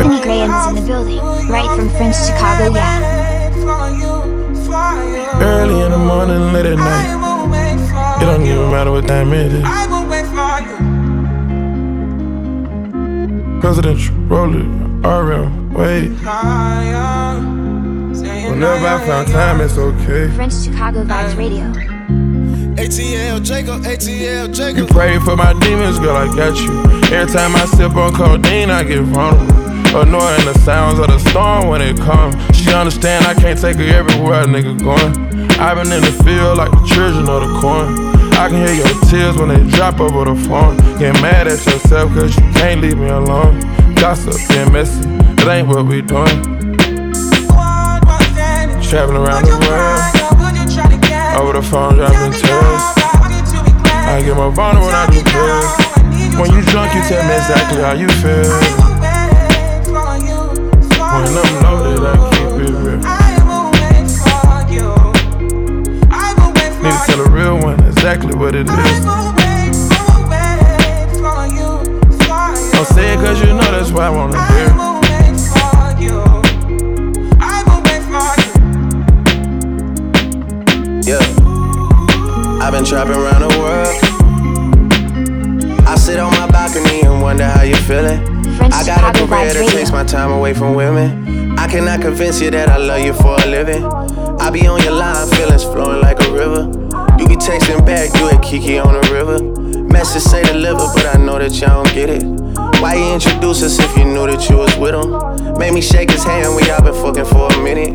Anthony Graham is in the building, right from French Chicago, yeah. Early in the morning, late at night. It don't even matter what time it is. Presidential, roll it, RM, wait. Whenever I found time, it's okay. French Chicago Vibes Radio. ATL Jacob, ATL Jacob. You pray for my demons, girl, I got you. Every time I sip on codeine, I get vulnerable. Annoying the sounds of the storm when it comes. She understand I can't take her everywhere a nigga going. I've been in the field like the children of the corn. I can hear your tears when they drop over the phone. Get mad at yourself cause you can't leave me alone. Gossip and messy, it ain't what we doing. Traveling around the world, over the phone dropping tears. I get more vulnerable when I do pills. When you drunk, you tell me exactly how you feel. When I'm loaded, I keep it real. Need to tell a real one exactly what it is. Don't say it cause you know that's why I wanna hear. Yeah. I've been trapping around the world. I sit on my balcony and wonder how you're feeling. I gotta Vibes that takes my time away from women. I cannot convince you that I love you for a living. I be on your line, feelings flowing like a river. You be texting back, you at Kiki on the river. Message say deliver, but I know that y'all don't get it. Why you introduce us if you knew that you was with him? Made me shake his hand, we all been fucking for a minute.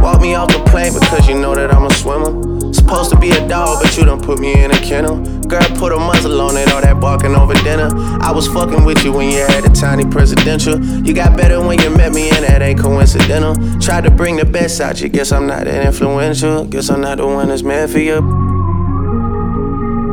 Walk me off the plane because you know that I'm a swimmer. Supposed to be a dog, but you done put me in a kennel. Girl, put a muzzle on it, all that barking over dinner. I was fucking with you when you had a tiny presidential. You got better when you met me, and that ain't coincidental. Tried to bring the best out you, guess I'm not that influential. Guess I'm not the one that's meant for you.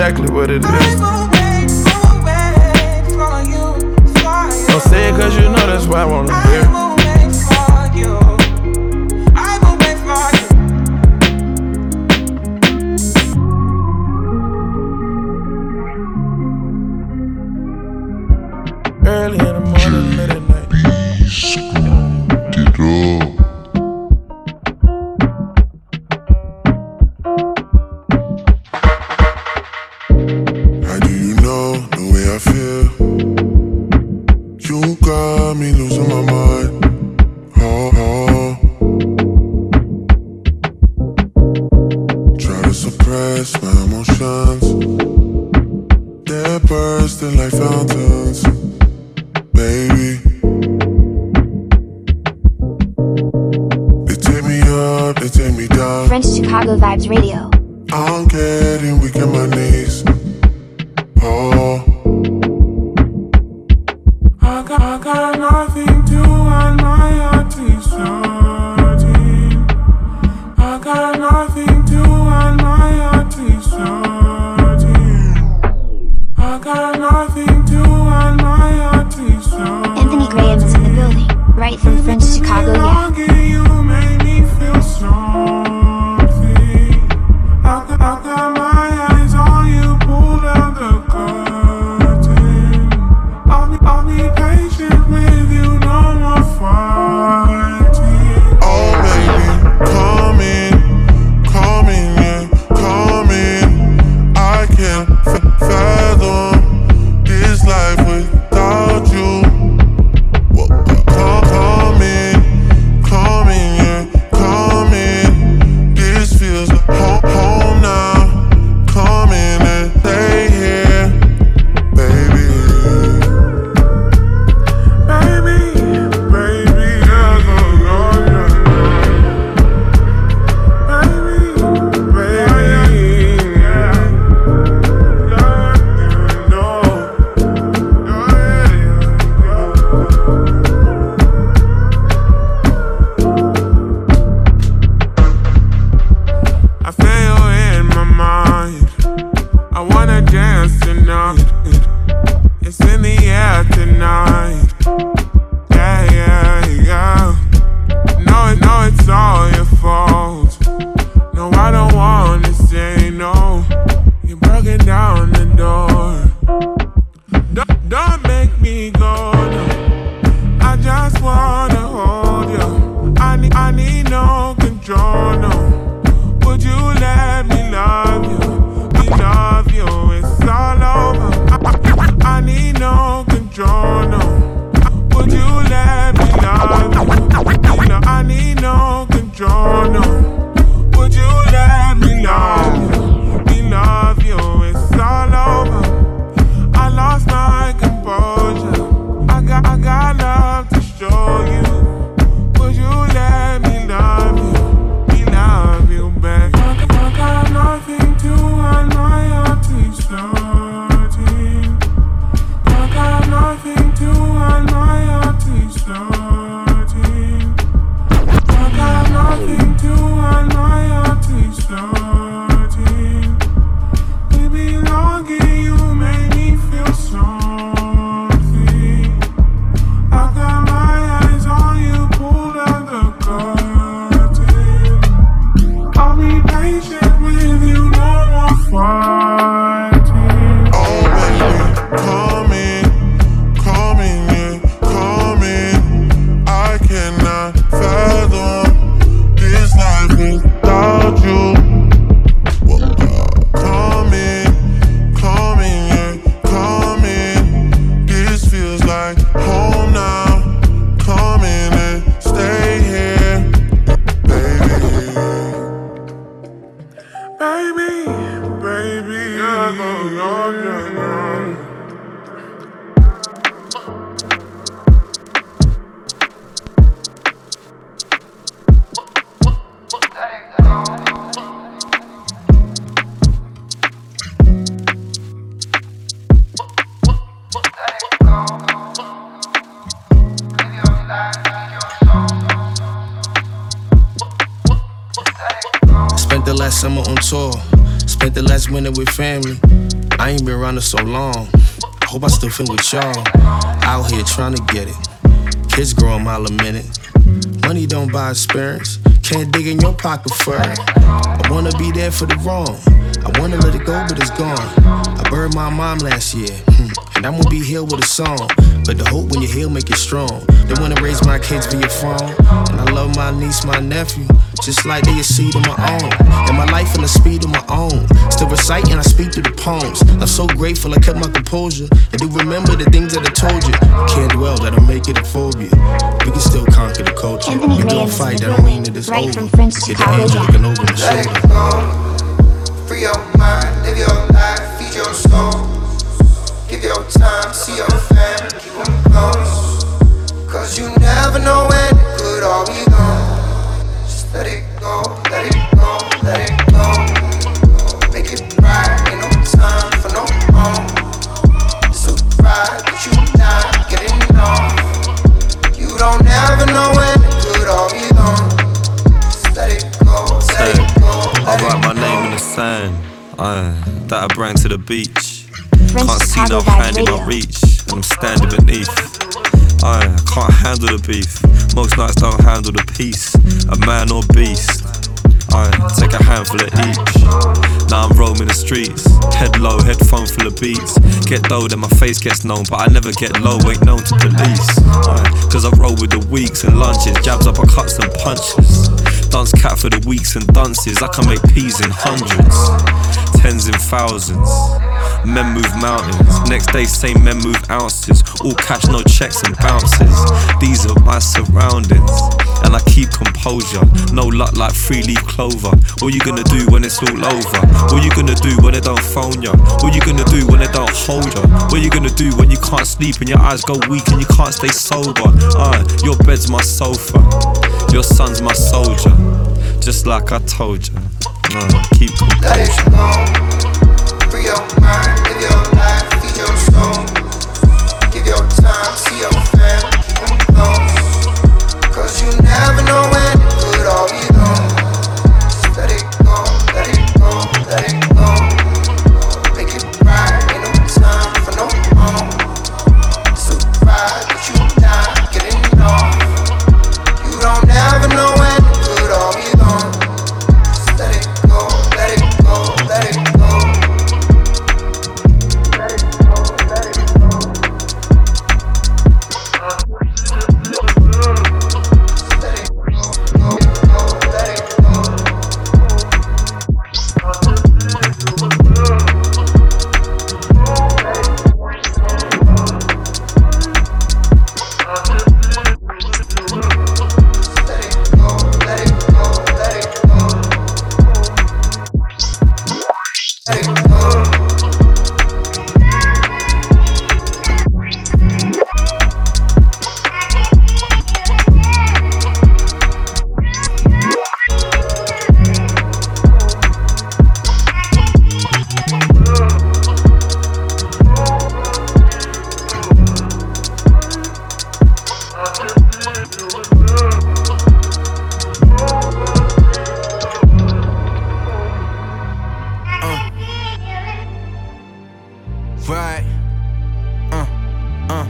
Exactly what it is. Don't say it cause you know that's why I wanna hear. Spent the last winter with family. I ain't been around it so long. Hope I still feel with y'all. Out here trying to get it. Kids grow a mile a minute. Money don't buy experience. Can't dig in your pocket for it. I wanna be there for the wrong. I wanna let it go, but it's gone. I buried my mom last year, hmm, and I'm gonna be here with a song. But the hope when you heal make you strong. They wanna raise my kids via phone, and I love my niece, my nephew, just like they a seed of my own. And my life in the speed of my own. Still reciting, I speak through the poems. I'm so grateful I kept my composure. And do remember the things that I told you. Can't dwell, that'll make it a phobia. We can still conquer the culture. Anthony We don't fight, that don't mean that it's right over. from French Get the angel looking over my shoulder. The beach. Can't see no hand in my reach, and I'm standing beneath. I can't handle the beef. Most nights don't handle the peace. A man or beast. I take a handful of each. Now I'm roaming the streets. Head low, headphone full of beats. Get low, then my face gets known, but I never get low, ain't known to police. Aye, Cause I roll with the weeks and lunches, jabs, uppercuts, and punches. Dance cat for the weeks and dances. I can make peas in hundreds, tens in thousands. Men move mountains. Next day, same men move ounces. All cash, no checks and bounces. These are my surroundings, and I keep composure. No luck like three leaf clover. What you gonna do when it's all over? What you gonna do when they don't phone ya? What you gonna do when they don't hold ya? What you gonna do when you can't sleep and your eyes go weak and you can't stay sober? Uh, your bed's my sofa, your son's my soldier. Just like I told ya. Uh, keep composure. Right. Uh, uh,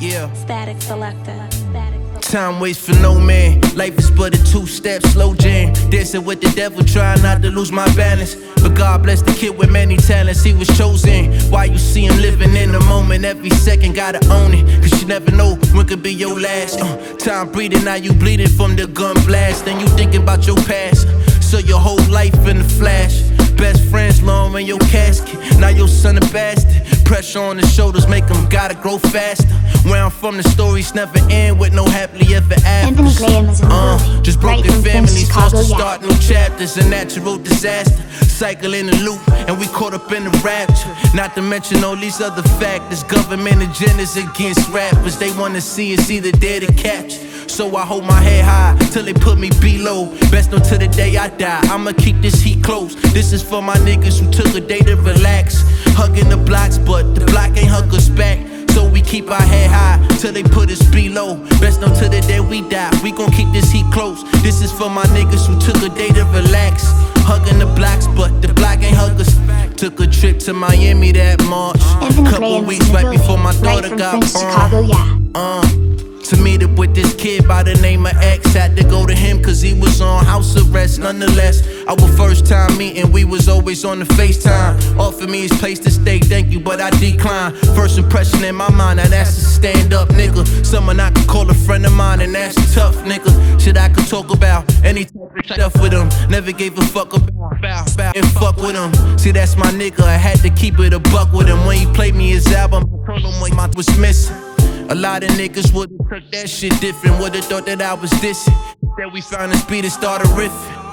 yeah. Statik Selektah. Statik Time waits for no man. Life is but a two step slow jam. Dancing with the devil, trying not to lose my balance. But God bless the kid with many talents, he was chosen. Why you see him living in the moment, every second gotta own it. Cause you never know when could be your last. Uh, time breathing, now you bleeding from the gun blast. And you thinking about your past. So your whole life in the flash. Best friends long in your casket. Now your son a bastard. Pressure on the shoulders make him gotta grow faster. Where I'm from, the stories never end with no happily ever after. Anthony Graham is in the Uh, just right broken French families forced Chicago, to yeah. start new chapters. A natural disaster. Cycle in the loop, and we caught up in the rapture. Not to mention all these other factors. Government agendas against rappers. They wanna see us either dead or captured. So I hold my head high till they put me below. Best know till the day I die. I'ma keep this heat close. This is for my niggas who took a day to relax. Hugging the blocks, but the block ain't hug us back. So we keep our head high till they put us below. Best know to the day we die. We gon' keep this heat close. This is for my niggas who took a day to relax. Hugging the blacks, but the black ain't hug us. Took a trip to Miami that March. Evan Couple weeks right before my right daughter from got born. Chicago, yeah. Uh, to meet up with this kid by the name of X. Had to go to him cause he was on house arrest. Nonetheless, our first time meeting, we was always on the FaceTime. Offered me his place to stay, thank you, but I declined. First impression in my mind, now that's a stand up nigga. Someone I could call a friend of mine, and that's tough nigga. Shit I could talk about, any type of stuff with him. Never gave a fuck about, about, about and fuck with him. See, that's my nigga, I had to keep it a buck with him. When he played me his album, I told him what my was missing. A lot of niggas would've took that shit different, would've thought that I was dissing. That we found a speed and started riffing.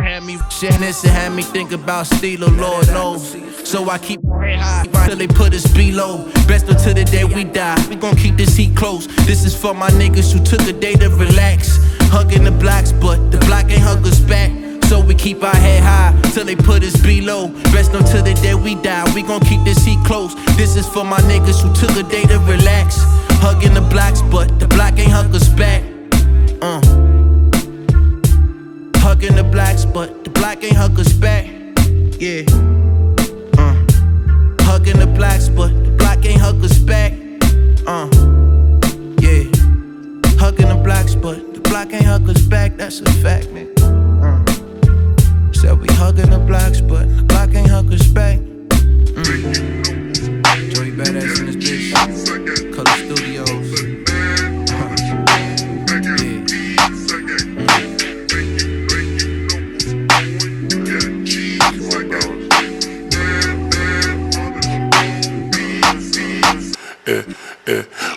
Had me shit this and had me think about stealing, Lord knows. So I keep my head high till they put us below. Best until the day we die. We gon' keep this heat close. This is for my niggas who took a day to relax. Hugging the blacks, but the black ain't hug us back. So we keep our head high till they put us below. Best until the day we die. We gon' keep this heat close. This is for my niggas who took a day black us back.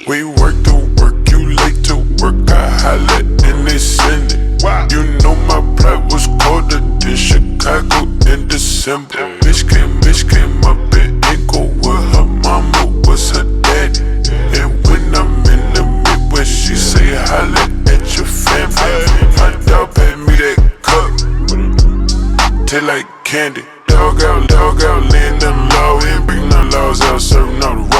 We work to work, you late to work. I holla and they send it. You know my pride was colder than Chicago in December. Bitch came, bitch came up in Inco with her mama was her daddy. And when I'm in the Midwest, she say holla at your family. My dog paid me that cup taste like candy. Dog out, dog out, laying down the law. We ain't bringing laws out, serving all the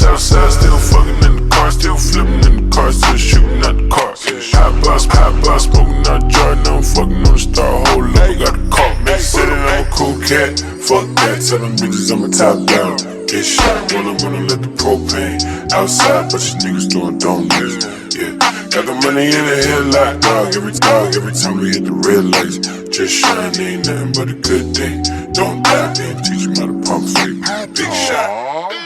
rock. Outside, still fucking in the car, still flipping in the car, still shooting at the car. Hot boss, hot boss, smoking out jar, now I'm fucking on the star. Whole look, got a call. Nigga said that I'm a cool cat. Fuck that, tell them bitches I'm a top down. Get shot, rollin' when I let the propane outside, but you niggas doing donuts. Yeah, got the money in the headlock, dog. Every dog, every time we hit the red lights, just shine, ain't nothing but a good thing. Don't die, then teach them how to pump fake. Big shot.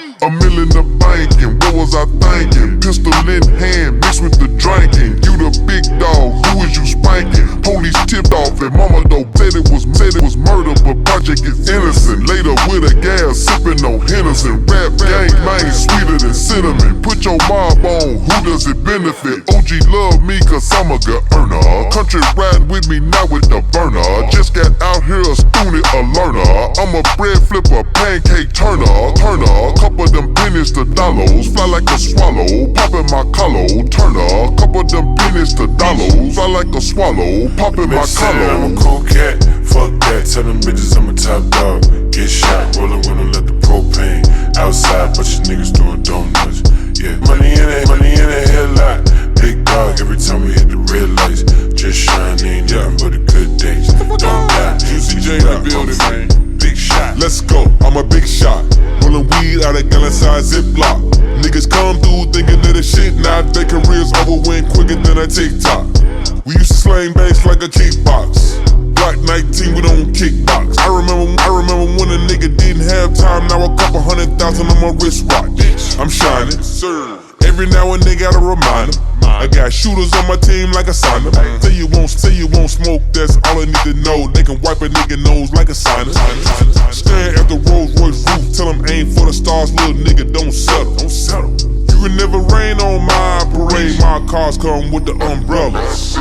A the bank, and what was I thinking? Pistol in hand, mixed with the drinking. You the big dog, who is you spanking? Police tipped off and mama though said it was said it was murder, but project is innocent. Later with a gas, sipping on Henderson. Rap gang, man, sweeter than cinnamon. Put your mob on, who does it benefit? OG love me cause I'm a good earner. Country riding with me now with the burner. Just got out here a student, a learner. I'm a bread flipper, pancake turner, turner. Couple them pennies to dollars, fly like a swallow. Poppin' my collar, turner. Couple of them pennies to dollars, I like a swallow. popping my collar. I'm a cool cat. Fuck that, tell them bitches I'm a top dog. Get shot, rollin' when I let the propane outside, but these niggas doing donuts. Yeah, money in it, money in the headlock. Big dog, every time we hit the red lights, just shine, ain't nothing but a good day. Don't die, Juicy J in the building, man. Let's go, I'm a big shot. Rollin' weed out of gallon size Ziploc. Niggas come through thinking that the shit now. Their careers over went quicker than a TikTok. We used to slang bass like a kickbox. Block 19, we don't kickbox. I remember, I remember when a nigga didn't have time. Now a couple hundred thousand on my wristwatch. I'm shining. Every now and then gotta remind 'em. I got shooters on my team like a sauna. Say you won't, say you won't smoke, that's all I need to know. They can wipe a nigga nose like a sinus. Stand at the Rolls Royce roof, tell them aim for the stars, little nigga, don't settle. Don't settle. You can never rain on my parade, my cars come with the umbrellas.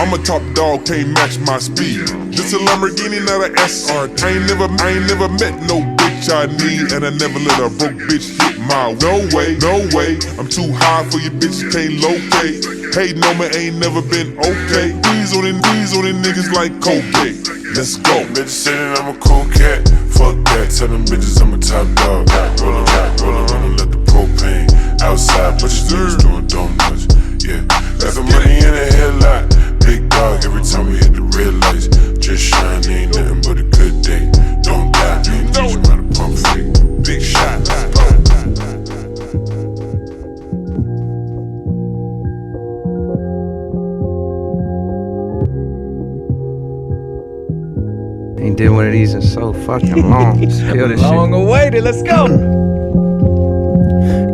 I'm a top dog, can't match my speed. This a Lamborghini, not a SR. I ain't never, I ain't never met no bitch I need, and I never let a broke bitch hit my. No way, no way. I'm too high for you bitches, can't locate. Hey, no man, ain't never been okay. These on breeze on them niggas like cocaine. Let's go. Bitches say that I'm a cool cat. Fuck that, tell them bitches I'm a top dog. Rollin', rollin', rollin', let the propane. Outside, but you still doing donuts. Yeah, got the money in the headlight. Big dog every time we hit the red lights. Just shine, ain't nothing but a good day. Don't die, ain't teach you how to pump fake. Big shot. Ain't did one of these in so fucking long. Feel this Long shit. awaited, let's go.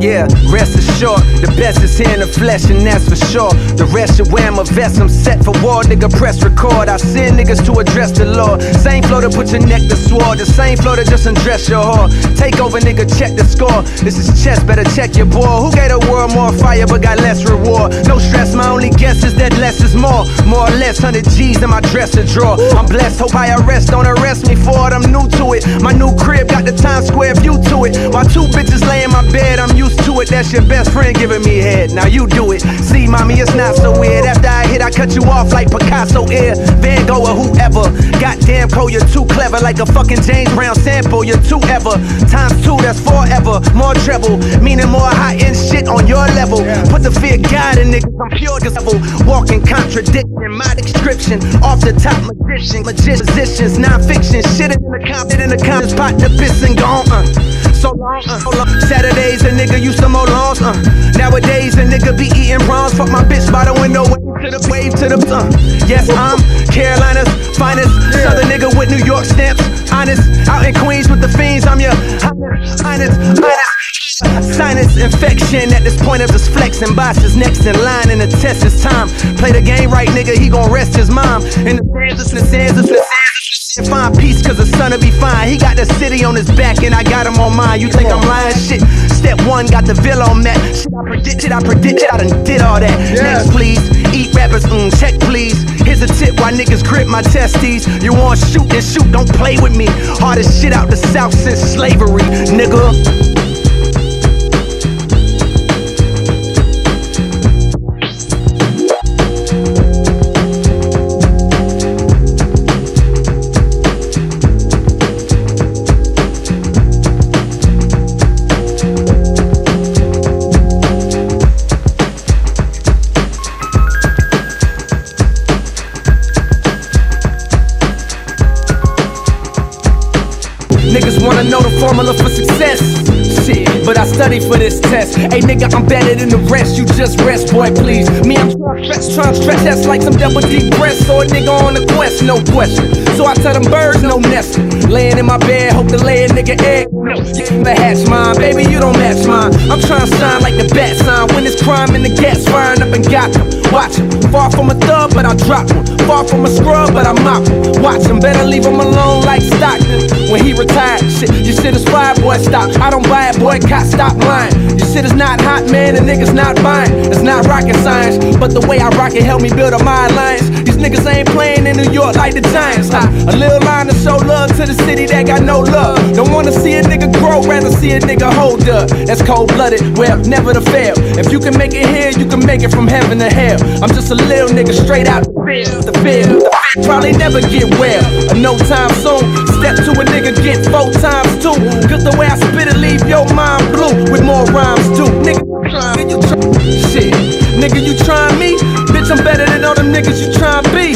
Yeah, rest assured, the best is here in the flesh, and that's for sure. The rest should wear my vest, I'm set for war, nigga. Press record. I send niggas to address the Lord. Same flow to put your neck to sword, the same flow to just undress your whore. Take over, nigga, check the score. This is chess, better check your boy. Who gave the world more fire but got less reward? No stress, my only guess is that less is more. More or less, 100 G's in my dresser drawer. I'm blessed, hope I arrest, don't arrest me for it. I'm new to it. My new crib got the Times Square view to it. While two bitches lay in my bed, I'm used to it. That's your best friend giving me head. Now you do it. See, mommy, it's not so weird. After I hit, I cut you off like Picasso ear. Van Gogh or whoever. Goddamn, Cole, you're too clever. Like a fucking James Brown sample. You're too ever. Times two, that's forever. More treble. Meaning more high end shit on your level. Put the fear God in niggas. I'm pure devil. Walking contradiction. My description. Off the top magician. Magicians. Non-fiction. Shit in the comment in the comments. Pot the piss and gone. Uh. So long, uh, so long. Saturdays, a nigga used to mow lawns, uh. Nowadays, a nigga be eating prawns. Fuck my bitch by the window, wave to the wave to the, uh. Yes, I'm Carolina's finest. Southern nigga with New York stamps. Honest, out in Queens with the fiends. I'm your highness, highness, highness. Sinus infection at this point of just flexing. Boss is next in line and the test is time. Play the game right, nigga. He gon' rest his mom. In the sands, in the the. Find peace cause the son'll be fine. He got the city on his back and I got him on mine. You think I'm lying? Shit. Step one, got the villa on that. Shit, I predicted, I predicted, I done did all that. Next, please. Eat rappers, mm, check, please. Here's a tip why niggas grip my testes. You want shoot, then shoot, don't play with me. Hardest shit out the south since slavery, nigga. That's like some double deep breath. So a nigga on a quest, no question. So I tell them birds, no nesting. Laying in my bed, hope to lay a nigga egg. The hatch mine, baby, you don't match mine. I'm trying to shine like the bat sign. When it's crime and the gas firing up in Gotham. Watch him, far from a thug, but I drop. Far from a scrub, but I mop him. Watch him, better leave him alone like Stockton. When he retired, shit, your shit is fire, boy, stop. I don't buy it, boycott, stop lying. Your shit is not hot, man, the niggas not buying. It's not rocket science, but the way I rock it helped me build up my. These niggas ain't playing in New York like the Giants. Ha, a little line to show love to the city that got no love. Don't wanna see a nigga grow, rather see a nigga hold up. That's cold blooded, well, never to fail. If you can make it here, you can make it from heaven to hell. I'm just a little nigga straight out the field, the field. The field probably never get well, no time soon. Step to a nigga, get four times two. Cause the way I spit it, leave your mind blue with more rhymes too. Nigga, try, you try. Shit, nigga, you trying me? Bitch, I'm better than all them niggas you tryin' be.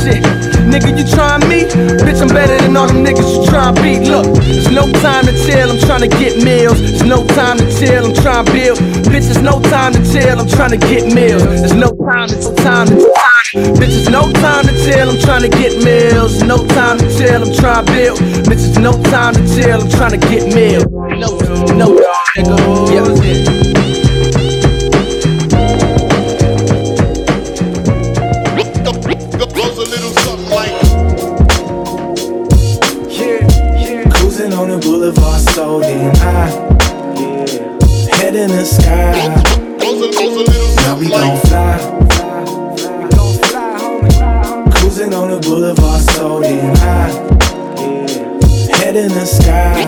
Shit, nigga, you tryin' me? Bitch, I'm better than all them niggas you tryin' be. Look, there's no time to chill, I'm trying to get meals. There's no time to chill, I'm trying to build. Bitch, there's no time to chill, I'm trying to get meals. There's no time, there's no time, there's no time. Bitch, there's no time to chill, I'm trying to get meals. No time to chill, I'm trying to build. Bitch, there's no time to chill, I'm trying to get meals. No, no, nigga, yeah. Damn high. Head in the sky. Now we gon' fly. Cruising on the boulevard, so damn high. Head in the sky.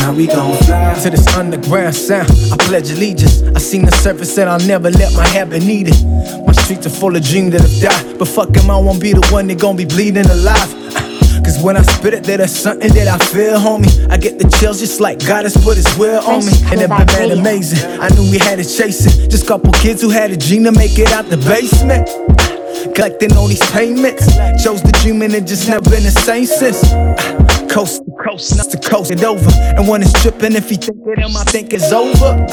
Now we gon' fly. To this underground sound, I pledge allegiance. I seen the surface and I'll never let my habit need it. My streets are full of dreams that have died. But fuck 'em, I won't be the one that gon' be bleeding alive. Cause when I spit it, there's something that I feel, homie. I get the chills just like God has put his will on me. And it been mad amazing. I knew we had it chasing. Just couple kids who had a dream to make it out the basement. Collecting all these payments. Chose the dream and it just never been the same since. Coast to coast, not to coast it over. And when it's tripping, if he think it him, I think it's over.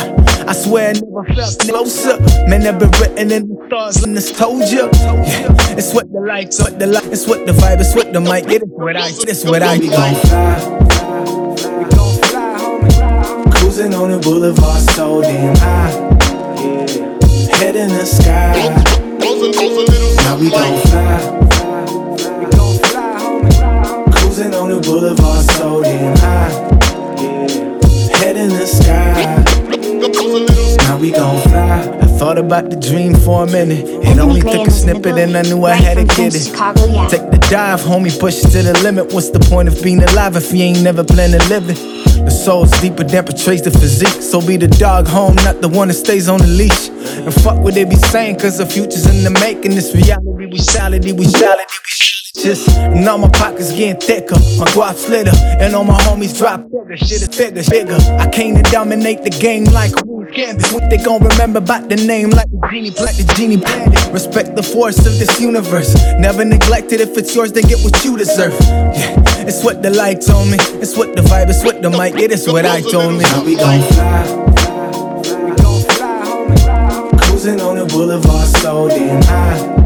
I swear I never felt closer. Man, never written in the stars and it's told you. Yeah, it's what the lights, what the light, it's what the vibe, it's what the mic. It is what I, it's what I We gon' fly. Cruising on the boulevard so damn high. Head in the sky. Now we gon' fly. Cruising on the boulevard so damn high. Head in the sky. Now we gon' fly. I thought about the dream for a minute. It only took a snippet and I knew I had to get it. Take the dive, homie, push it to the limit. What's the point of being alive if you ain't never planned to live it? The soul's deeper than portrays the physique. So be the dog home, not the one that stays on the leash. And fuck what they be saying, cause the future's in the making. This reality, we reality, we reality, we just and all my pockets getting thicker, my guap slitter, and all my homies drop bigger. Shit is bigger, bigger. I came to dominate the game like Queen's Gambit. What they gon' remember about the name like the genie, like the genie bandit. Respect the force of this universe. Never neglect it. If it's yours, then get what you deserve. Yeah, it's what the lights on me. It's what the vibe. It's what the mic. It is what I told me. Now we gon' fly. Cruising on the boulevard so damn high.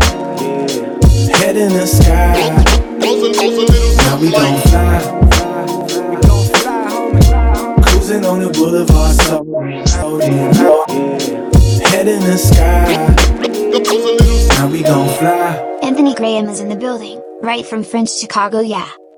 Head in the sky. Now we gon' fly. Cruising on the boulevard so, so. Head in the sky. Now we gon' fly. Anthony Graham is in the building, right from French Chicago, yeah.